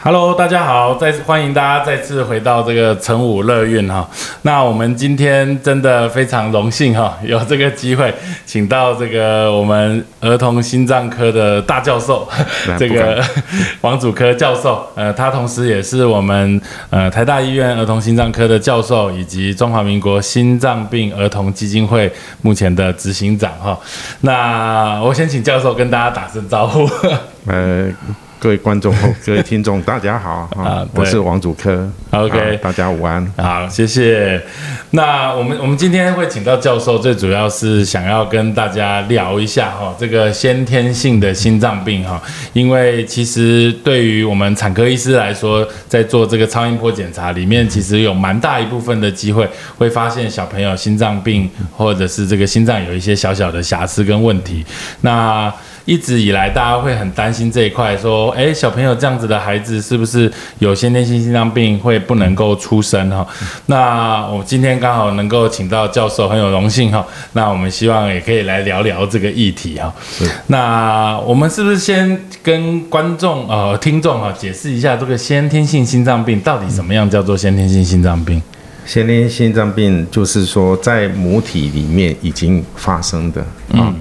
Hello，大家好，再次欢迎大家再次回到这个成武乐运哈。那我们今天真的非常荣幸哈，有这个机会请到这个我们儿童心脏科的大教授，这个王祖科教授，呃，他同时也是我们呃台大医院儿童心脏科的教授，以及中华民国心脏病儿童基金会目前的执行长哈。那我先请教授跟大家打声招呼。呃。各位观众、各位听众，大家好 啊！我是王祖科，OK，大家午安，好，谢谢。那我们我们今天会请到教授，最主要是想要跟大家聊一下哈，这个先天性的心脏病哈，因为其实对于我们产科医师来说，在做这个超音波检查里面，其实有蛮大一部分的机会会发现小朋友心脏病，或者是这个心脏有一些小小的瑕疵跟问题。那一直以来，大家会很担心这一块，说，哎，小朋友这样子的孩子是不是有先天性心脏病，会不能够出生哈？那我今天刚好能够请到教授，很有荣幸哈。那我们希望也可以来聊聊这个议题哈。那我们是不是先跟观众呃听众哈解释一下这个先天性心脏病到底什么样叫做先天性心脏病？先天性心脏病就是说在母体里面已经发生的啊。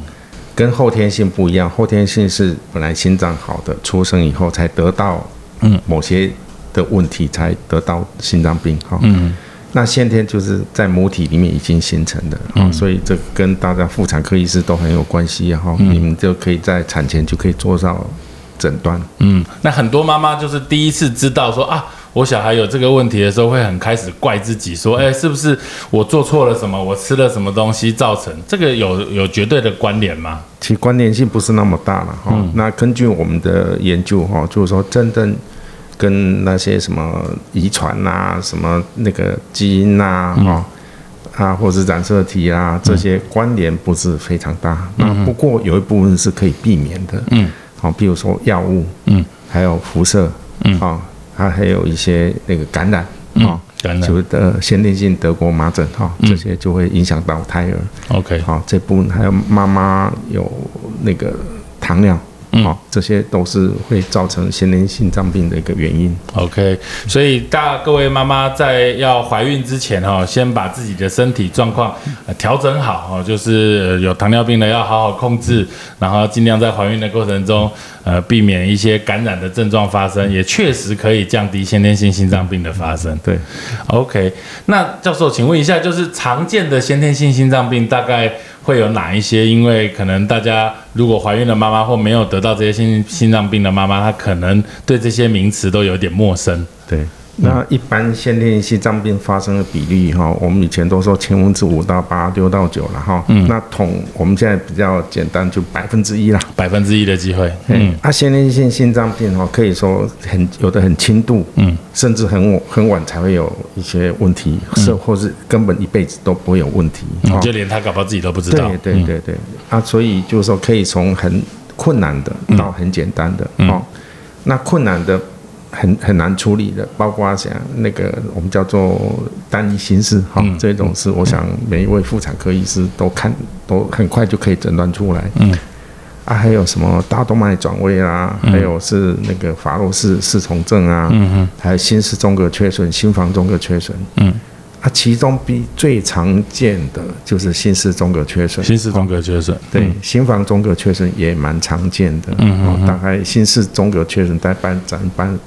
跟后天性不一样，后天性是本来心脏好的，出生以后才得到嗯某些的问题才得到心脏病哈。嗯，那先天就是在母体里面已经形成的啊，所以这跟大家妇产科医师都很有关系哈。你们就可以在产前就可以做到诊断。嗯，那很多妈妈就是第一次知道说啊。我小孩有这个问题的时候，会很开始怪自己，说：“哎，是不是我做错了什么？我吃了什么东西造成这个？有有绝对的关联吗？”其关联性不是那么大了哈。那根据我们的研究哈，就是说真正跟那些什么遗传啊、什么那个基因呐哈啊，或者是染色体啊这些关联不是非常大。那不过有一部分是可以避免的。嗯，好，比如说药物，嗯，还有辐射，嗯啊。它还有一些那个感染啊，就的先天性德国麻疹哈，这些就会影响到胎儿。OK，好，这部分还有妈妈有那个糖尿。好，这些都是会造成先天性脏病的一个原因。OK，所以大各位妈妈在要怀孕之前哈，先把自己的身体状况调整好哦，就是有糖尿病的要好好控制，然后尽量在怀孕的过程中呃避免一些感染的症状发生，也确实可以降低先天性心脏病的发生。对，OK，那教授，请问一下，就是常见的先天性心脏病大概？会有哪一些？因为可能大家如果怀孕的妈妈或没有得到这些心心脏病的妈妈，她可能对这些名词都有点陌生。对。那一般先天心脏病发生的比例哈，我们以前都说千分之五到八，六到九了哈。嗯。那统我们现在比较简单，就百分之一啦，百分之一的机会。嗯。啊，先天性心脏病哈，可以说很有的很轻度，嗯，甚至很很晚才会有一些问题，是或是根本一辈子都不会有问题，就连他搞不好自己都不知道。对对对对。啊，所以就是说可以从很困难的到很简单的哦。那困难的。很很难处理的，包括像那个我们叫做单一心室哈，这种是我想每一位妇产科医师都看都很快就可以诊断出来。嗯，啊，还有什么大动脉转位啊，还有是那个法洛氏四重症啊，嗯嗯，还有心室中隔缺损、心房中隔缺损，嗯，啊，其中比最常见的就是心室中隔缺损，心室中隔缺损，对，心房中隔缺损也蛮常见的，嗯嗯，大概心室中隔缺损在半占半。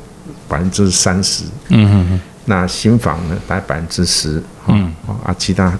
百分之三十，嗯哼哼，那心房呢，大概百分之十，嗯，啊，其他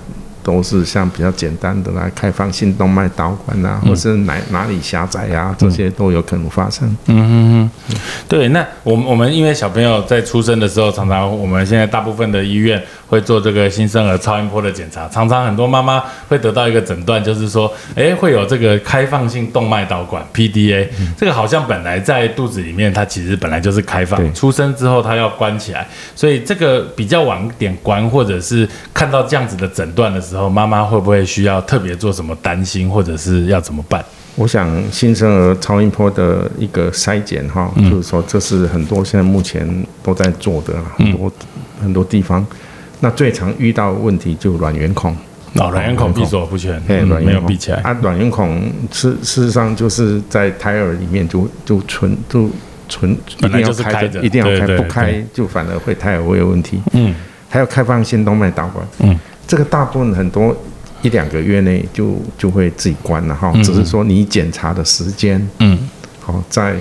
都是像比较简单的来开放性动脉导管啊，或是哪哪里狭窄呀，这些都有可能发生。嗯哼哼，对，那我们我们因为小朋友在出生的时候，常常我们现在大部分的医院会做这个新生儿超音波的检查。常常很多妈妈会得到一个诊断，就是说，哎，会有这个开放性动脉导管 PDA，这个好像本来在肚子里面，它其实本来就是开放，出生之后它要关起来，所以这个比较晚点关，或者是看到这样子的诊断的时候，妈妈会不会需要特别做什么担心，或者是要怎么办？我想新生儿超音波的一个筛检哈，就是说这是很多现在目前都在做的很多很多地方。那最常遇到问题就卵圆孔，哦，卵圆孔闭锁不全，没有闭起来。啊。卵圆孔事事实上就是在胎儿里面就就存就存一定要开着，一定要开，不开就反而会胎儿会有问题。嗯，还有开放性动脉导管，嗯，这个大部分很多。一两个月内就就会自己关了哈，只是说你检查的时间，嗯，好在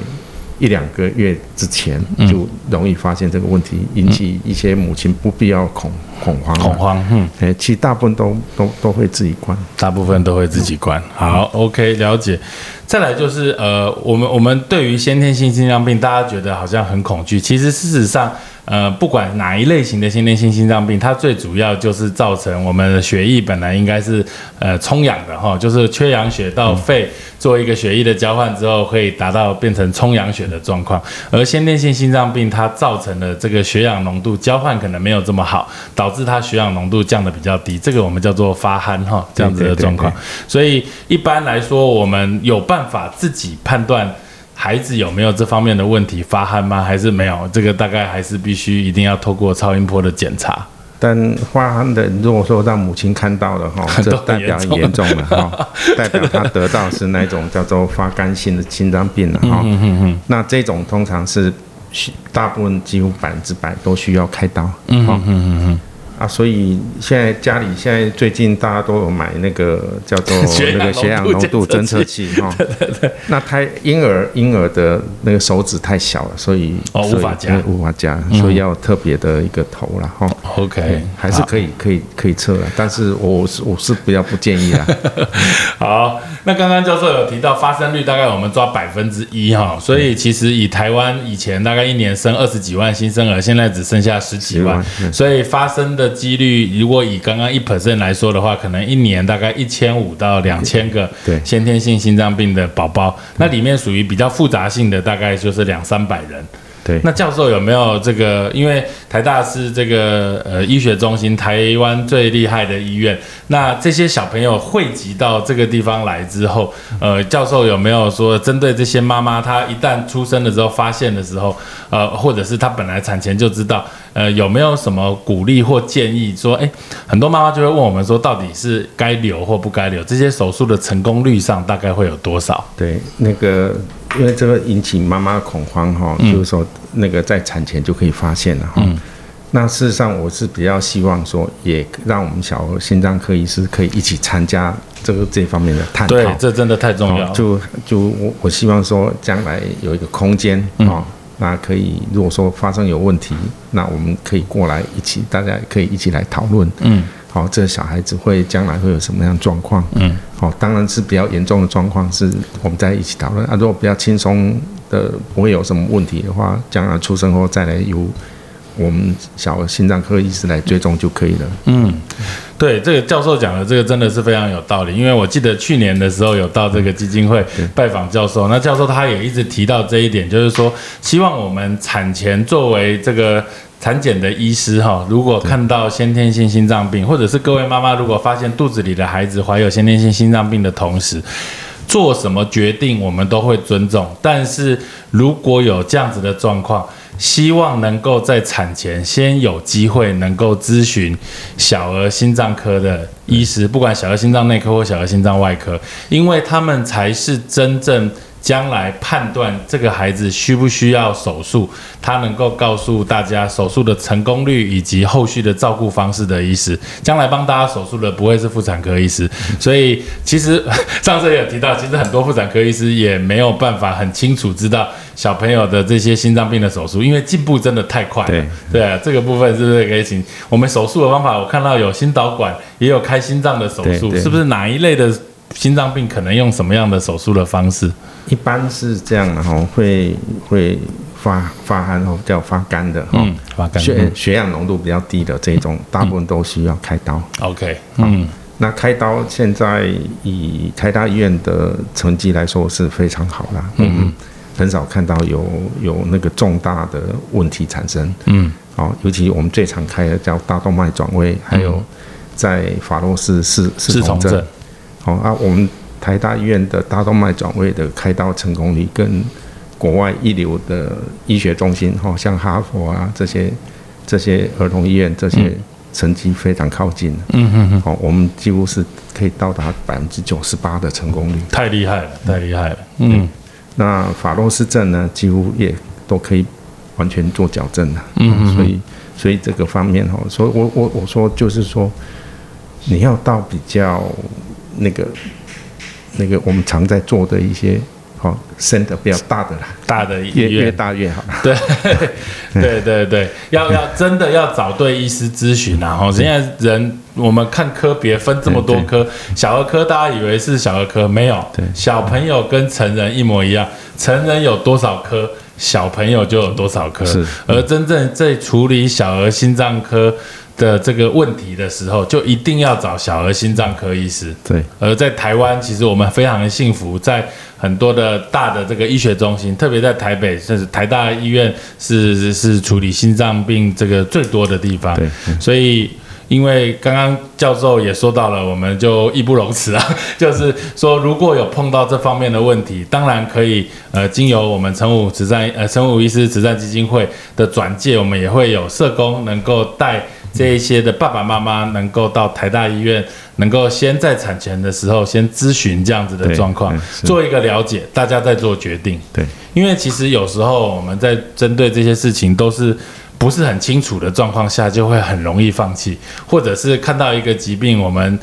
一两个月之前就容易发现这个问题，引起一些母亲不必要恐恐慌恐慌，嗯，哎，其实大部分都都都会自己关，大部分都会自己关。好，OK，了解。再来就是呃，我们我们对于先天性心脏病，大家觉得好像很恐惧，其实事实上。呃，不管哪一类型的先天性心脏病，它最主要就是造成我们的血液本来应该是呃充氧的哈，就是缺氧血到肺做一个血液的交换之后，可以达到变成充氧血的状况。而先天性心脏病它造成的这个血氧浓度交换可能没有这么好，导致它血氧浓度降的比较低，这个我们叫做发憨哈这样子的状况。所以一般来说，我们有办法自己判断。孩子有没有这方面的问题发汗吗？还是没有？这个大概还是必须一定要透过超音波的检查。但发汗的，如果说让母亲看到了哈，这代表严重了哈，代表他得到是那种叫做发干性的心脏病了哈。那这种通常是大部分几乎百分之百都需要开刀。嗯嗯嗯嗯。啊，所以现在家里现在最近大家都有买那个叫做 那个血氧浓度侦测器哈。那胎婴儿婴儿的那个手指太小了，所以哦无法夹，无法夹，所以要特别的一个头了哈。OK，还是可以可以可以测了，但是我是我是比较不建议啊。好，那刚刚教授有提到发生率大概我们抓百分之一哈，所以其实以台湾以前大概一年生二十几万新生儿，现在只剩下十几万，所以发生的。几率如果以刚刚一 percent 来说的话，可能一年大概一千五到两千个先天性心脏病的宝宝，那里面属于比较复杂性的，大概就是两三百人。对，那教授有没有这个？因为台大是这个呃医学中心，台湾最厉害的医院。那这些小朋友汇集到这个地方来之后，呃，教授有没有说针对这些妈妈，她一旦出生的时候发现的时候，呃，或者是她本来产前就知道，呃，有没有什么鼓励或建议？说，哎，很多妈妈就会问我们说，到底是该留或不该留？这些手术的成功率上大概会有多少？对，那个。因为这个引起妈妈恐慌哈，就是说那个在产前就可以发现了哈。那事实上我是比较希望说，也让我们小儿心脏科医师可以一起参加这个这方面的探讨。对，这真的太重要。就就我我希望说，将来有一个空间啊，那可以如果说发生有问题，那我们可以过来一起，大家可以一起来讨论。嗯。好，这个小孩子会将来会有什么样状况？嗯，好，当然是比较严重的状况，是我们在一起讨论啊。如果比较轻松的，不会有什么问题的话，将来出生后再来由我们小心脏科医师来追踪就可以了。嗯，对，这个教授讲的这个真的是非常有道理，因为我记得去年的时候有到这个基金会拜访教授，那教授他也一直提到这一点，就是说希望我们产前作为这个。产检的医师哈，如果看到先天性心脏病，或者是各位妈妈如果发现肚子里的孩子怀有先天性心脏病的同时，做什么决定我们都会尊重。但是如果有这样子的状况，希望能够在产前先有机会能够咨询小儿心脏科的医师，不管小儿心脏内科或小儿心脏外科，因为他们才是真正。将来判断这个孩子需不需要手术，他能够告诉大家手术的成功率以及后续的照顾方式的医师，将来帮大家手术的不会是妇产科医师。所以其实 上次也有提到，其实很多妇产科医师也没有办法很清楚知道小朋友的这些心脏病的手术，因为进步真的太快了。对对啊，这个部分是不是可以请我们手术的方法？我看到有心导管，也有开心脏的手术，是不是哪一类的心脏病可能用什么样的手术的方式？一般是这样的哈，会会发发汗哦，叫发干的哦，嗯，发干血血氧浓度比较低的这种，大部分都需要开刀。，OK，嗯，那开刀现在以台大医院的成绩来说是非常好啦，嗯，很少看到有有那个重大的问题产生，嗯，哦，尤其我们最常开的叫大动脉转位，还有在法洛氏四四重症症，，哦啊，我们台大医院的大动脉转位的开刀成功率跟国外一流的医学中心，哈、像哈佛啊这些这些儿童医院这些成绩非常靠近。嗯嗯嗯，哦，我们几乎是可以到达百分之九十八的成功率。太厉害了，太厉害了，嗯那法洛氏症呢，几乎也都可以完全做矫正了。嗯所以所以这个方面哈，所以我我我说就是说，你要到比较那个那个我们常在做的一些哦，center 比较大的啦，大的越越，大越好。对对对对，要要真的要找对医师咨询啊！哈，现在人我们看科别分这么多科，小儿科大家以为是小儿科，没有，对。小朋友跟成人一模一样，成人有多少科，小朋友就有多少科，是。而真正在处理小儿心脏科的这个问题的时候，就一定要找小儿心脏科医师。对，而在台湾，其实我们非常的幸福，在很多的大的这个医学中心，特别在台北，甚至台大医院是是处理心脏病这个最多的地方。对所以。因为刚刚教授也说到了，我们就义不容辞啊，就是说如果有碰到这方面的问题，当然可以呃，经由我们陈武慈善呃陈武医师慈善基金会的转介，我们也会有社工能够带这一些的爸爸妈妈能够到台大医院，能够先在产前的时候先咨询这样子的对状况做一个了解，大家再做决定。对，因为其实有时候我们在针对这些事情都是不是很清楚的状况下，就会很容易放弃，或者是看到一个疾病，我们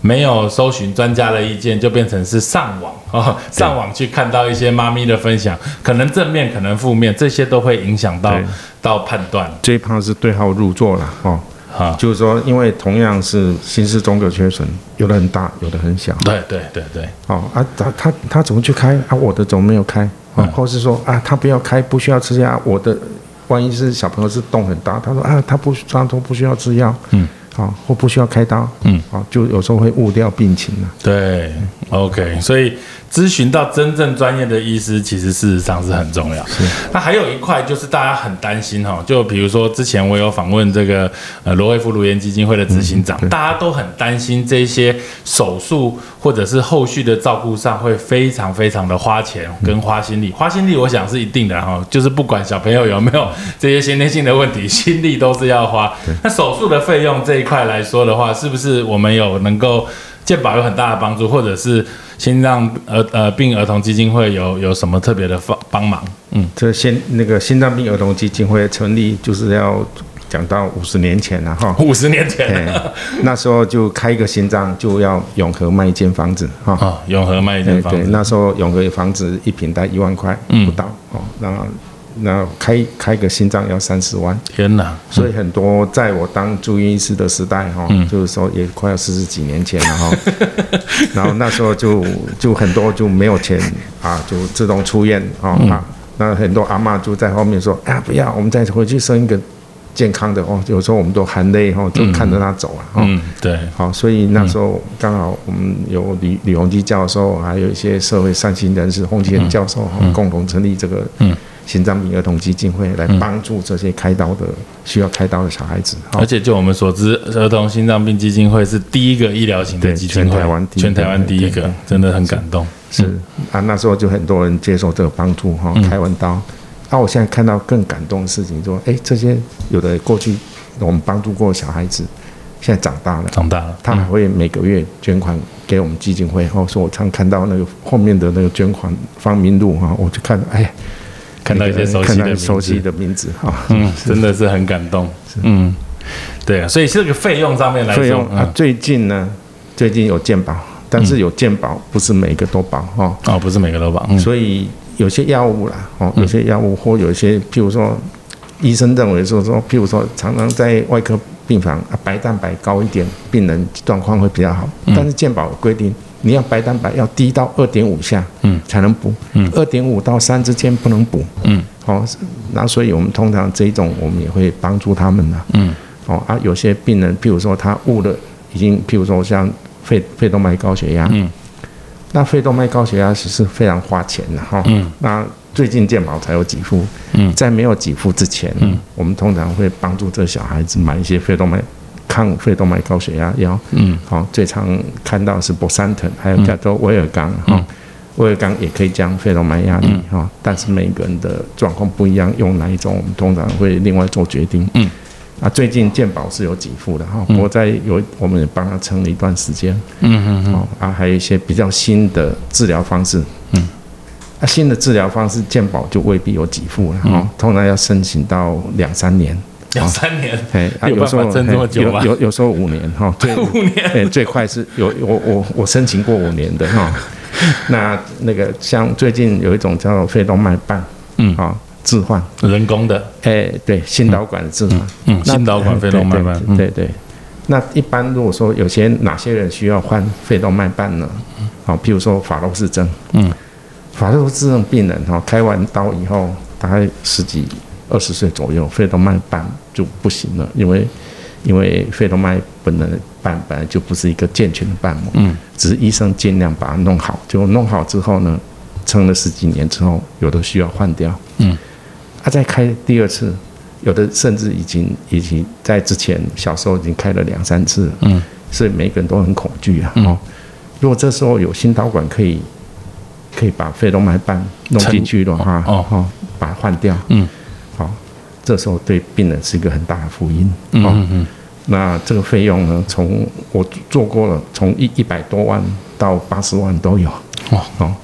没有搜寻专家的意见，就变成是上网哦，上网去看到一些妈咪的分享，可能正面，可能负面，这些都会影响到到判断最怕是对号入座了哦。哈。就是说，因为同样是心室中隔缺损，有的很大，有的很小。对对对对，哦啊，他他他怎么去开啊？我的怎么没有开？啊，或是说啊，他不要开，不需要吃药。我的万一是小朋友是洞很大，他说啊，他不他都不需要吃药，嗯，好、或不需要开刀，嗯，好、就有时候会误掉病情了。对，OK，所以咨询到真正专业的医师，其实事实上是很重要。是，那还有一块就是大家很担心哈，就比如说之前我有访问这个呃罗惠夫卢颜基金会的执行长，大家都很担心这些手术或者是后续的照顾上会非常非常的花钱跟花心力。花心力我想是一定的哈，就是不管小朋友有没有这些先天性的问题，心力都是要花。那手术的费用这一块来说的话，是不是我们有能够健保有很大的帮助，或者是心脏儿呃病儿童基金会有有什么特别的帮帮忙？嗯，这先那个心脏病儿童基金会成立就是要讲到五十年前了哈。五十年前哎，那时候就开一个心脏就要永和卖一间房子哈。啊，永和卖一间房子，那时候永和房子一平大概一万块嗯不到哦，那那开开个心脏要三十万，天哪！所以很多在我当住院医师的时代哈，就是说也快要四十几年前了哈，然后那时候就就很多就没有钱啊，就自动出院哦啊，那很多阿嬷就在后面说啊不要，我们再回去生一个健康的。哦，有时候我们都含泪哈，就看着他走啊，哦。嗯，对，好，所以那时候刚好我们有李李洪基教授，还有一些社会善心人士，洪基仁教授哈，共同成立这个嗯心脏病儿童基金会，来帮助这些开刀的需要开刀的小孩子。而且就我们所知，儿童心脏病基金会是第一个医疗型的对基金会，全台湾第一个全台湾第一个真的很感动。是啊，那时候就很多人接受这个帮助哈，开完刀。啊，我现在看到更感动的事情，说，哎，这些有的过去我们帮助过的小孩子，现在长大了，长大了，他还会每个月捐款给我们基金会。哦，说我常看到那个后面的那个捐款方明路哈，我就看到，哎，看到一些熟悉的名字，熟悉的名字哈。嗯，真的是很感动。嗯，对啊，所以这个费用上面来说，费用啊嗯，最近呢，最近有健保，但是有健保不是每个都保哈，哦，不是每个都保，嗯。所以有些药物啦，哦，有些药物或有一些，譬如说，医生认为说说，譬如说，常常在外科病房啊，白蛋白高一点，病人状况会比较好，但是健保有规定，你要白蛋白要低到二点五下，嗯，才能补，嗯。二点五到三之间不能补，嗯，哦，那所以我们通常这一种我们也会帮助他们呢，嗯，哦啊，有些病人，譬如说他误了，已经譬如说像肺肺动脉高血压，嗯，那肺动脉高血压是是非常花钱的哈，嗯，那最近健保才有给付，嗯。在没有给付之前，嗯，我们通常会帮助这小孩子买一些肺动脉抗肺动脉高血压药，嗯，好、最常看到是博山疼，还有叫做威尔刚哈。嗯威尔刚也可以降肺动脉压力哈、但是每个人的状况不一样，用哪一种我们通常会另外做决定。嗯，啊，最近健保是有给付的哈，不过在有我们也帮他撑了一段时间。嗯嗯哦啊，还有一些比较新的治疗方式。嗯，啊，新的治疗方式健保就未必有给付了嗯。哦，通常要申请到两三年。两三年，哎，啊，有办时候法撑这么久吗有有有时候五年哈，最 五年，哎，最快是有我我我申请过五年的哈。那那个像最近有一种叫肺动脉瓣，嗯。啊，置换，人工的，哎，对，心导管的置换，嗯，那心导管肺动脉瓣，嗯对对对。那一般如果说有些哪些人需要换肺动脉瓣呢？好，譬如说法洛氏症，嗯，法洛氏症病人哈，开完刀以后大概十几二十岁左右，肺动脉瓣就不行了，因为因为肺动脉本来瓣本来就不是一个健全的瓣膜，嗯，只是医生尽量把它弄好，结果弄好之后呢，撑了十几年之后，有的需要换掉，嗯，他、再开第二次，有的甚至已经已经在之前小时候已经开了两三次了，嗯，所以每个人都很恐惧啊。嗯。哦，如果这时候有心导管可以可以把肺动脉瓣弄进去的话，哦哦，把它换掉，嗯，好、这时候对病人是一个很大的福音。嗯哦，嗯嗯那这个费用呢，从我做过了，从一一百多万到八十万都有。哇哦，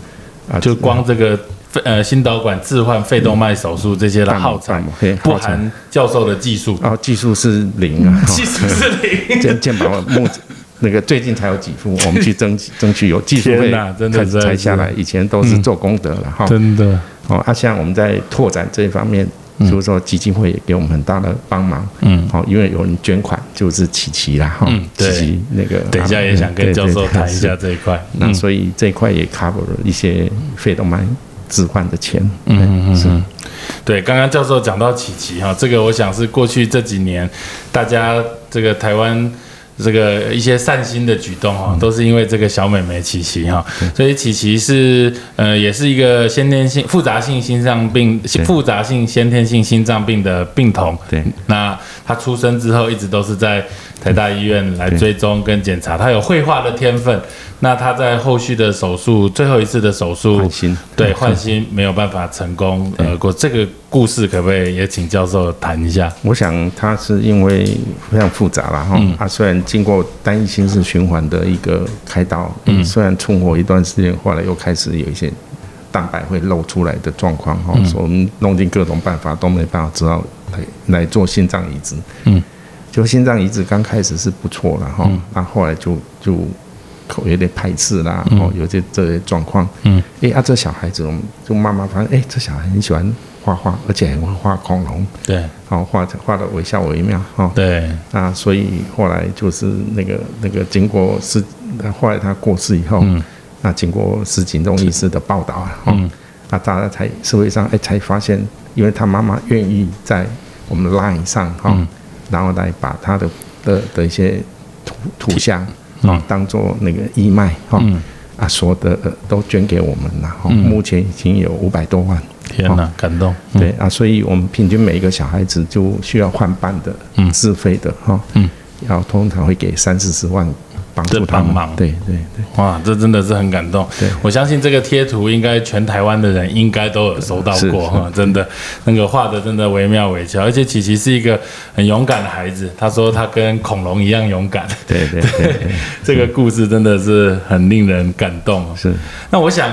啊，就光这个肺呃心导管置换肺动脉手术这些的半耗材不含教授的技术，哦，技术是零啊，技术是零。健健保目那个最近才有几副，我们去争取争取有技术费哪真的才下来，以前都是做功德了哈。真的，哦，啊，像我们在拓展这一方面，就是说基金会也给我们很大的帮忙。嗯，好，因为有人捐款，就是琪琪啦，哈琪琪那个，等一下也想跟教授谈一下。这一块。那所以这一块也 cover 了一些费动脉置换的钱。嗯嗯是嗯，对，刚刚教授讲到琪琪哈，这个我想是过去这几年大家这个台湾。这个一些善心的举动哦，都是因为这个小美眉琪琪哈，所以琪琪是呃，也是一个先天性复杂性心脏病、对。复杂性先天性心脏病的病童。对，那她出生之后一直都是在台大医院来追踪跟检查，她有绘画的天分。那他在后续的手术，最后一次的手术换心对换心没有办法成功呃过。这个故事可不可以也请教授谈一下？我想他是因为非常复杂了哈，嗯啊，虽然经过单一心室循环的一个开刀，嗯虽然存活一段时间，后来又开始有一些蛋白会漏出来的状况哈，嗯所以我们弄尽各种办法都没办法，只好来来做心脏移植。嗯，就心脏移植刚开始是不错了哈，那、后来就就口有点排斥啦，哦，有些这些状况。嗯，哎啊，这小孩子我们就慢慢发现，哎，这小孩很喜欢画画，而且很会画恐龙。对。好、画画的惟肖惟妙哈。对，啊，所以后来就是那个那个经过是，后来他过世以后，嗯。那经过石井中医师的报道啊，哈、嗯。那，大家才社会上哎才发现，因为他妈妈愿意在我们的 LINE 上哈、嗯。然后来把他的的的一些图图像嗯。啊、当做那个义卖哈、嗯。啊，所有的呃都捐给我们了哈、嗯。目前已经有五百多万。天哪，感动。嗯。对啊，所以我们平均每一个小孩子就需要换班的，嗯。自费的哈，嗯，要通常会给三四十万帮助这他们帮忙。对对对，哇，这真的是很感动。对。我相信这个贴图应该全台湾的人应该都有收到过哈，真的那个画的真的惟妙惟肖，而且琪琪是一个很勇敢的孩子，他说他跟恐龙一样勇敢。对对对对，这个故事真的是很令人感动。是。那我想，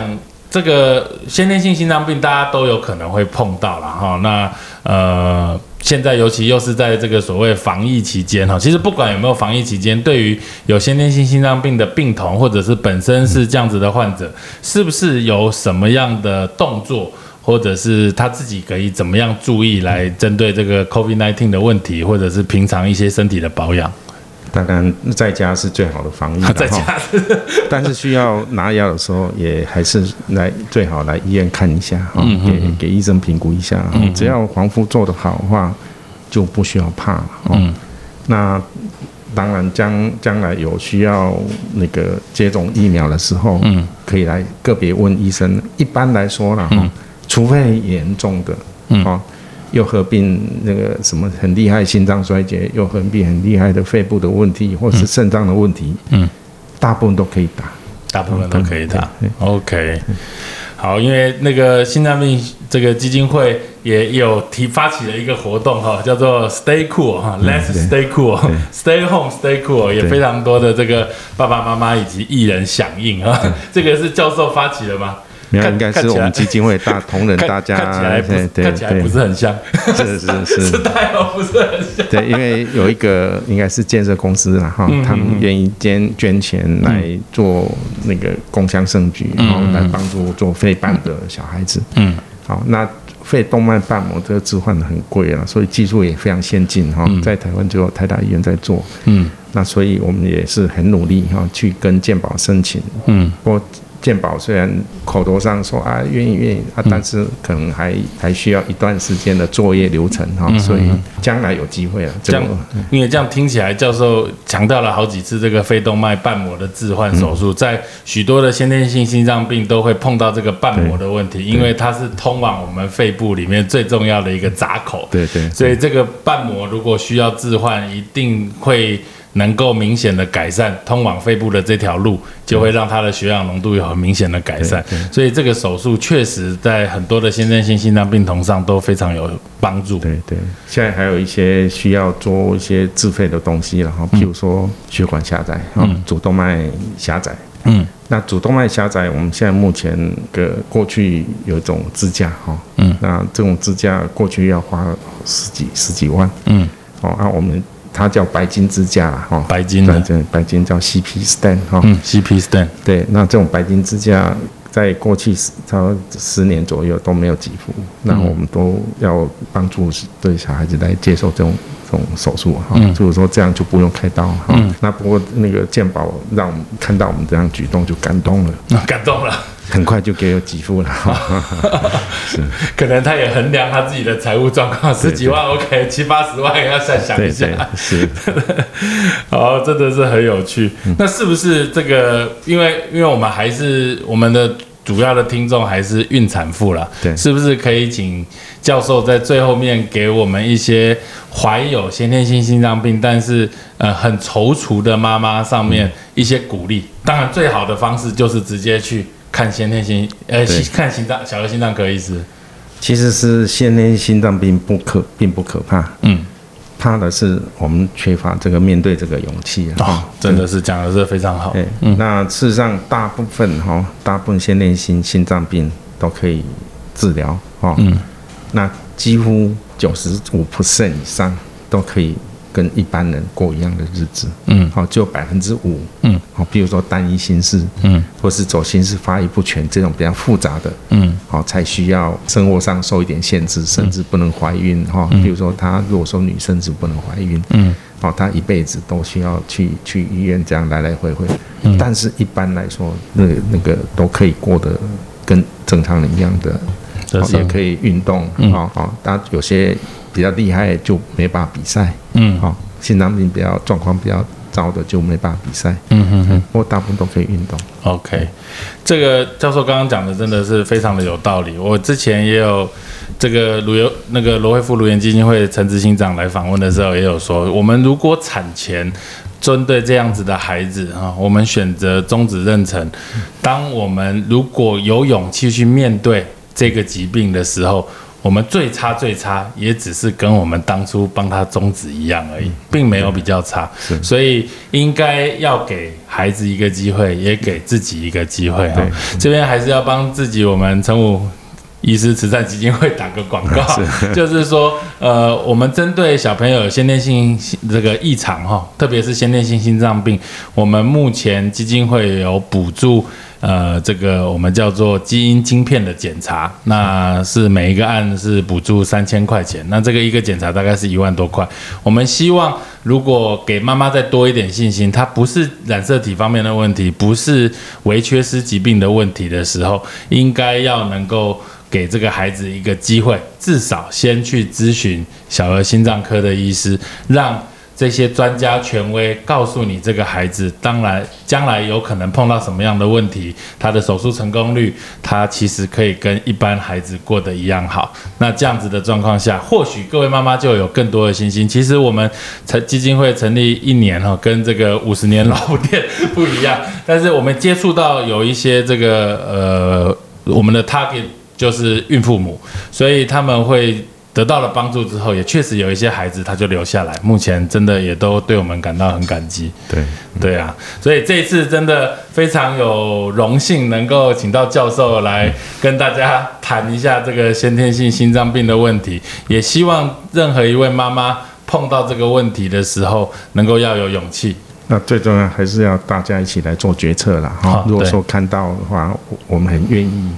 这个先天性心脏病大家都有可能会碰到了哈。那呃，现在尤其又是在这个所谓防疫期间哈，其实不管有没有防疫期间，对于有先天性心脏病的病童，或者是本身是这样子的患者，是不是有什么样的动作？或者是他自己可以怎么样注意来针对这个 COVID-19 的问题，或者是平常一些身体的保养？当然在家是最好的防疫了 在哈。家但是需要拿药的时候，也还是来最好来医院看一下哈，给给医生评估一下。哈只要防护做得好的话，就不需要怕了。嗯，那当然将将来有需要那个接种疫苗的时候，嗯，可以来个别问医生。一般来说了哈，除非严重的，哦。又合并那个什么很厉害心脏衰竭，又合并很厉害的肺部的问题，或是肾脏的问题，嗯，大部分都可以打。大部分都可以打。OK，好，因为那个心脏病这个基金会也有提发起了一个活动哈，叫做 Stay Cool 哈，Let's Stay Cool，Stay Home Stay Cool，也非常多的这个爸爸妈妈以及艺人响应啊。这个是教授发起的吗？没有，应该是我们基金会大同仁 大家，看起来对看起来不是很像，是是是是太好不是很像。对，因为有一个应该是建设公司啦哈，他们愿意捐捐钱来做那个共襄盛举，然后来帮助做肺瓣的小孩子。嗯，好，那肺动脉瓣膜这个置换很贵啊，所以技术也非常先进哈，在台湾只有台大医院在做。嗯，那所以我们也是很努力哈，去跟健保申请。嗯，不过。健保虽然口头上说啊愿意愿意啊，但是可能还还需要一段时间的作业流程哈，所以将来有机会了。这样，因为这样听起来，教授强调了好几次这个肺动脉瓣膜的置换手术，在许多的先天性心脏病都会碰到这个瓣膜的问题，因为它是通往我们肺部里面最重要的一个闸口。对对，所以这个瓣膜如果需要置换，一定会。能够明显的改善通往肺部的这条路，就会让他的血氧浓度有很明显的改善。所以这个手术确实在很多的先天性心脏病童上都非常有帮助。对对，现在还有一些需要做一些自费的东西，然后譬如说血管狭窄，嗯，主动脉狭窄，嗯，那主动脉狭窄，我们现在目前的过去有一种支架，哈，嗯，那这种支架过去要花十几十几万，嗯，哦，那我们。它叫白金支架哈，白金的，对，白金叫 CP stand 哈，嗯，CP stand，对，那这种白金支架在过去差不多十年左右都没有给付，那我们都要帮助对小孩子来接受这种这种手术哈，就是说这样就不用开刀哈，那不过那个健保让我们看到我们这样举动就感动了，感动了。很快就给我给付了，是，可能他也衡量他自己的财务状况，十几万 OK，七八十万要再想一下，是，哦，真的是很有趣。那是不是这个？因为因为我们还是我们的主要的听众还是孕产妇了，对，是不是可以请教授在最后面给我们一些怀有先天性心脏病但是呃很踌躇的妈妈上面一些鼓励？当然，最好的方式就是直接去。看先天心，呃，看心脏，小儿心脏科医师，其实是先天心脏病不可，并不可怕，嗯，怕的是我们缺乏这个面对这个勇气啊，真的是讲的是非常好，嗯，那事实上大部分哈，大部分先天性心脏病都可以治疗，哈，嗯，那几乎九十五 percent 以上都可以。跟一般人过一样的日子，嗯，好，就百分之五，嗯，好，比如说单一心事，嗯，或是走心室发育不全这种比较复杂的，嗯，好，才需要生活上受一点限制，甚至不能怀孕，哈，比如说她如果说女生是不能怀孕，嗯，好，她一辈子都需要去去医院这样来来回回，但是一般来说，那那个都可以过得跟正常人一样的，也可以运动，好好，但有些。比较厉害就没办法比赛，嗯，好，心脏病比较状况比较糟的就没办法比赛，嗯哼哼，我大部分都可以运动。OK，这个教授刚刚讲的真的是非常的有道理。我之前也有这个卢游那个罗惠夫卢岩基金会陈执行长来访问的时候，也有说，我们如果产前针对这样子的孩子啊，我们选择终止妊娠，当我们如果有勇气去面对这个疾病的时候。我们最差最差，也只是跟我们当初帮他终止一样而已，并没有比较差。所以应该要给孩子一个机会，也给自己一个机会哈。这边还是要帮自己，我们陈武医师慈善基金会打个广告，就是说，呃，我们针对小朋友先天性这个异常哈，特别是先天性心脏病，我们目前基金会有补助。呃，这个我们叫做基因晶片的检查，那是每一个案是补助三千块钱，那这个一个检查大概是一万多块。我们希望如果给妈妈再多一点信心，它不是染色体方面的问题，不是微缺失疾病的问题的时候，应该要能够给这个孩子一个机会，至少先去咨询小儿心脏科的医师，让。这些专家权威告诉你，这个孩子当然将来有可能碰到什么样的问题，他的手术成功率，他其实可以跟一般孩子过得一样好。那这样子的状况下，或许各位妈妈就有更多的信心。其实我们成基金会成立一年哈，跟这个五十年老店不一样，但是我们接触到有一些这个呃，我们的 target 就是孕妇母，所以他们会。得到了帮助之后，也确实有一些孩子他就留下来，目前真的也都对我们感到很感激。对，对啊，所以这一次真的非常有荣幸能够请到教授来跟大家谈一下这个先天性心脏病的问题，也希望任何一位妈妈碰到这个问题的时候，能够要有勇气。那最重要还是要大家一起来做决策了哈。如果说看到的话，我们很愿意。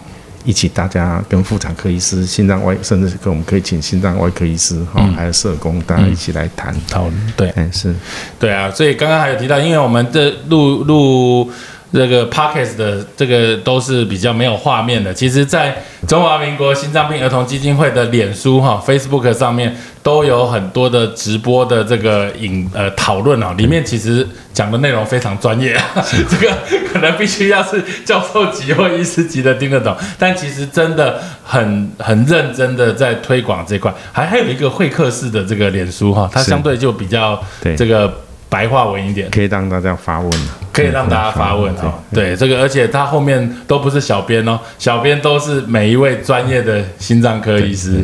一起，大家跟妇产科医师、心脏外，甚至跟我们可以请心脏外科医师哈，还有社工，大家一起来谈讨论。对，嗯，是，对啊。所以刚刚还有提到，因为我们这录录。这个 Pockets 的这个都是比较没有画面的。其实，在中华民国心脏病儿童基金会的脸书哈 Facebook 上面都有很多的直播的这个影呃讨论哦，里面其实讲的内容非常专业啊，这个可能必须要是教授级或医师级的听得懂，但其实真的很很认真的在推广这块。还还有一个会客式的这个脸书哈，它相对就比较这个。白话文一点，可以让大家发问可以让大家发问哦。对，这个而且他后面都不是小编哦，小编都是每一位专业的心脏科医师。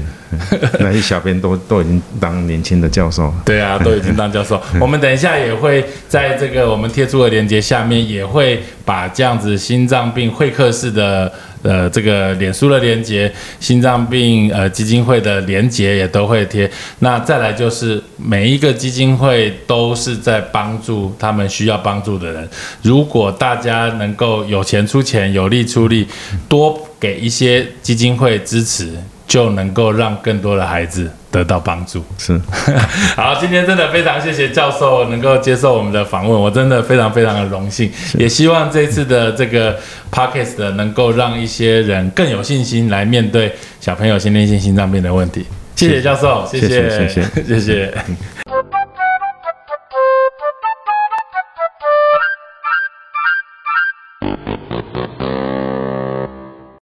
那些小编都都已经当年轻的教授。对啊，都已经当教授。我们等一下也会在这个我们贴出的链接下面，也会把这样子心脏病会客室的。呃，这个脸书的链接，心脏病呃基金会的连接也都会贴。那再来就是每一个基金会都是在帮助他们需要帮助的人。如果大家能够有钱出钱，有力出力，多给一些基金会支持。就能够让更多的孩子得到帮助。是，好，今天真的非常谢谢教授能够接受我们的访问，我真的非常非常的荣幸。也希望这次的这个 podcast 能够让一些人更有信心来面对小朋友先天性心脏病的问题。谢谢教授，谢谢，谢谢，谢谢。